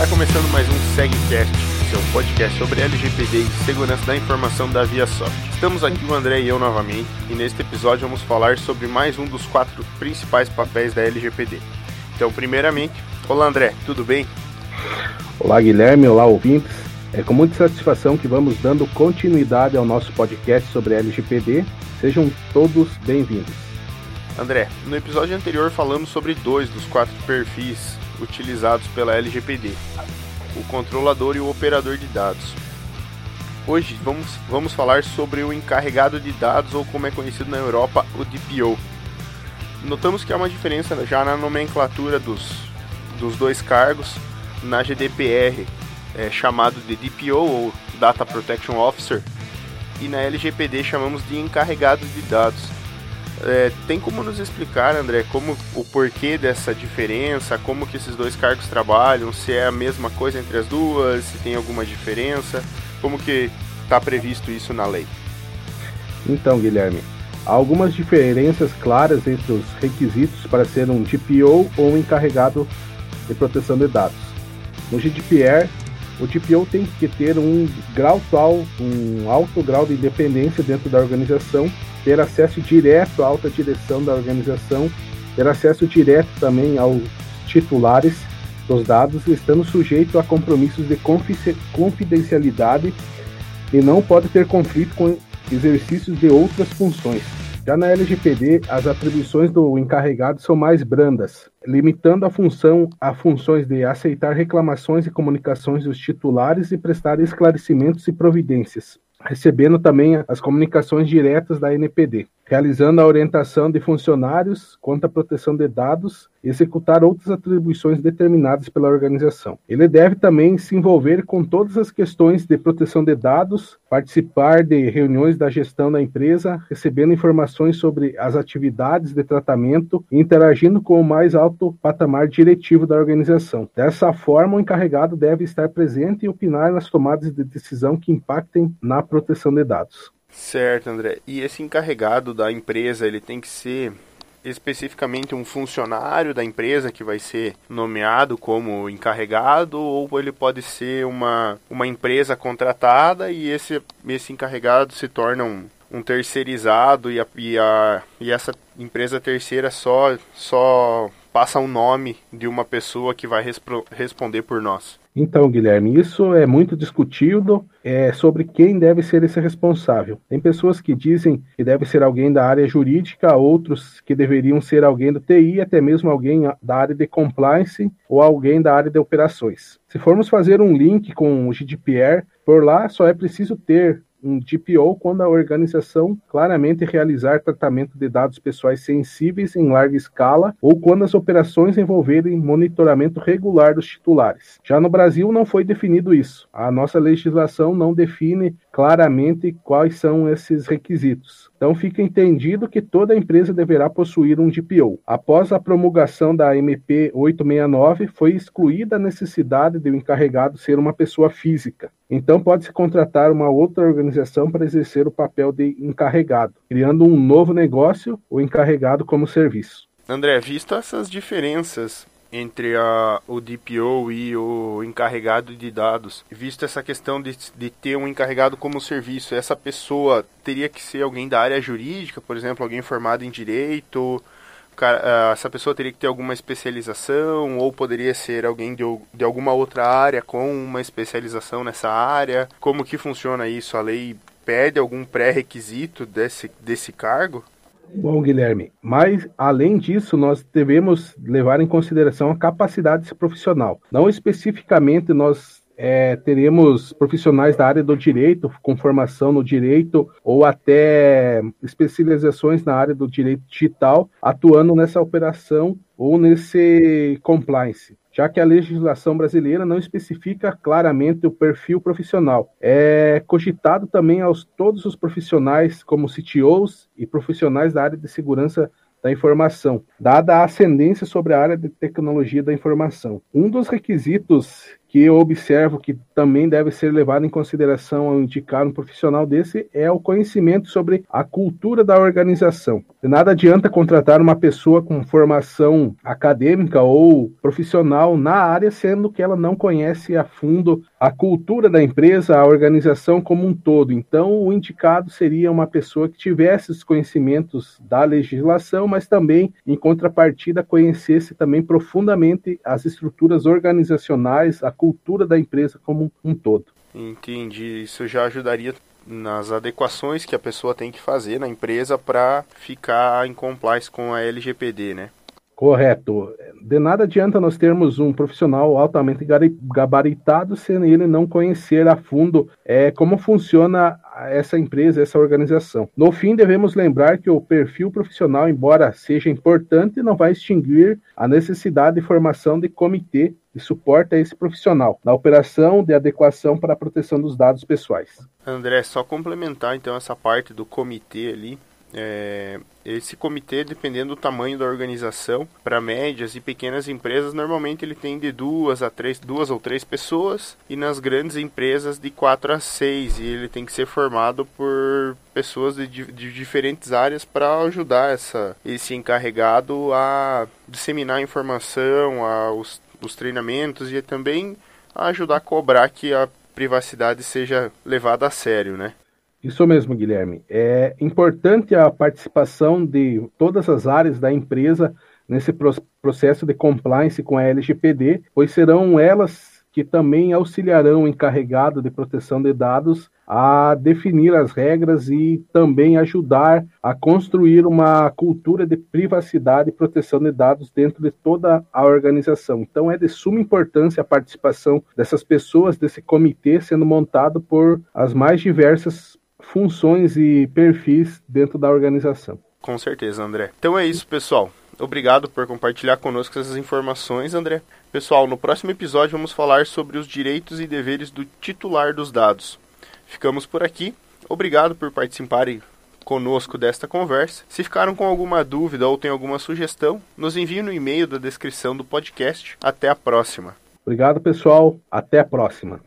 Está começando mais um SegCast, seu podcast sobre LGPD e segurança da informação da ViaSoft. Estamos aqui o André e eu novamente, e neste episódio vamos falar sobre mais um dos quatro principais papéis da LGPD. Então, primeiramente, olá André, tudo bem? Olá Guilherme, olá ouvintes. É com muita satisfação que vamos dando continuidade ao nosso podcast sobre LGPD. Sejam todos bem-vindos. André, no episódio anterior falamos sobre dois dos quatro perfis utilizados pela LGPD, o controlador e o operador de dados. Hoje vamos, vamos falar sobre o encarregado de dados, ou como é conhecido na Europa, o DPO. Notamos que há uma diferença já na nomenclatura dos, dos dois cargos. Na GDPR é chamado de DPO, ou Data Protection Officer, e na LGPD chamamos de encarregado de dados. É, tem como nos explicar, André, como o porquê dessa diferença, como que esses dois cargos trabalham, se é a mesma coisa entre as duas, se tem alguma diferença, como que está previsto isso na lei? Então, Guilherme, há algumas diferenças claras entre os requisitos para ser um DPO ou um encarregado de proteção de dados. No GDPR, o DPO tem que ter um grau tal, um alto grau de independência dentro da organização ter acesso direto à alta direção da organização, ter acesso direto também aos titulares dos dados, estando sujeito a compromissos de confidencialidade e não pode ter conflito com exercícios de outras funções. Já na LGPD, as atribuições do encarregado são mais brandas, limitando a função a funções de aceitar reclamações e comunicações dos titulares e prestar esclarecimentos e providências recebendo também as comunicações diretas da NPD, realizando a orientação de funcionários quanto à proteção de dados e executar outras atribuições determinadas pela organização. Ele deve também se envolver com todas as questões de proteção de dados, participar de reuniões da gestão da empresa, recebendo informações sobre as atividades de tratamento e interagindo com o mais alto patamar diretivo da organização. Dessa forma, o encarregado deve estar presente e opinar nas tomadas de decisão que impactem na proteção de dados. Certo, André. E esse encarregado da empresa, ele tem que ser especificamente um funcionário da empresa que vai ser nomeado como encarregado ou ele pode ser uma, uma empresa contratada e esse, esse encarregado se torna um, um terceirizado e, a, e, a, e essa empresa terceira só, só passa o nome de uma pessoa que vai responder por nós. Então, Guilherme, isso é muito discutido é, sobre quem deve ser esse responsável. Tem pessoas que dizem que deve ser alguém da área jurídica, outros que deveriam ser alguém do TI, até mesmo alguém da área de compliance ou alguém da área de operações. Se formos fazer um link com o GDPR, por lá só é preciso ter um DPO quando a organização claramente realizar tratamento de dados pessoais sensíveis em larga escala ou quando as operações envolverem monitoramento regular dos titulares. Já no Brasil não foi definido isso. A nossa legislação não define claramente quais são esses requisitos. Então fica entendido que toda empresa deverá possuir um DPO. Após a promulgação da MP 869, foi excluída a necessidade de o encarregado ser uma pessoa física. Então pode-se contratar uma outra organização para exercer o papel de encarregado, criando um novo negócio, o encarregado como serviço. André, visto essas diferenças entre a, o DPO e o encarregado de dados, visto essa questão de, de ter um encarregado como serviço, essa pessoa teria que ser alguém da área jurídica, por exemplo, alguém formado em direito, essa pessoa teria que ter alguma especialização ou poderia ser alguém de, de alguma outra área com uma especialização nessa área? Como que funciona isso? A lei pede algum pré-requisito desse, desse cargo? Bom, Guilherme, mas além disso, nós devemos levar em consideração a capacidade profissional. Não especificamente nós é, teremos profissionais da área do direito, com formação no direito, ou até especializações na área do direito digital, atuando nessa operação ou nesse compliance já que a legislação brasileira não especifica claramente o perfil profissional. É cogitado também aos todos os profissionais, como CTOs e profissionais da área de segurança da informação, dada a ascendência sobre a área de tecnologia da informação. Um dos requisitos que eu observo que também deve ser levado em consideração ao indicar um profissional desse é o conhecimento sobre a cultura da organização. Nada adianta contratar uma pessoa com formação acadêmica ou profissional na área, sendo que ela não conhece a fundo a cultura da empresa, a organização como um todo. Então, o indicado seria uma pessoa que tivesse os conhecimentos da legislação, mas também, em contrapartida, conhecesse também profundamente as estruturas organizacionais, a cultura da empresa como um todo. Entendi. Isso já ajudaria nas adequações que a pessoa tem que fazer na empresa para ficar em compliance com a LGPD, né? Correto. De nada adianta nós termos um profissional altamente gabaritado se ele não conhecer a fundo é, como funciona essa empresa, essa organização. No fim, devemos lembrar que o perfil profissional, embora seja importante, não vai extinguir a necessidade de formação de comitê de suporte a esse profissional na operação de adequação para a proteção dos dados pessoais. André, só complementar então essa parte do comitê ali. É, esse comitê, dependendo do tamanho da organização, para médias e pequenas empresas, normalmente ele tem de duas a três, duas ou três pessoas, e nas grandes empresas de quatro a seis, e ele tem que ser formado por pessoas de, de diferentes áreas para ajudar essa, esse encarregado a disseminar informação, a, os, os treinamentos e também a ajudar a cobrar que a privacidade seja levada a sério, né? Isso mesmo, Guilherme. É importante a participação de todas as áreas da empresa nesse processo de compliance com a LGPD, pois serão elas que também auxiliarão o encarregado de proteção de dados a definir as regras e também ajudar a construir uma cultura de privacidade e proteção de dados dentro de toda a organização. Então é de suma importância a participação dessas pessoas desse comitê sendo montado por as mais diversas funções e perfis dentro da organização. Com certeza, André. Então é isso, pessoal. Obrigado por compartilhar conosco essas informações, André. Pessoal, no próximo episódio vamos falar sobre os direitos e deveres do titular dos dados. Ficamos por aqui. Obrigado por participarem conosco desta conversa. Se ficaram com alguma dúvida ou têm alguma sugestão, nos enviem no e-mail da descrição do podcast. Até a próxima. Obrigado, pessoal. Até a próxima.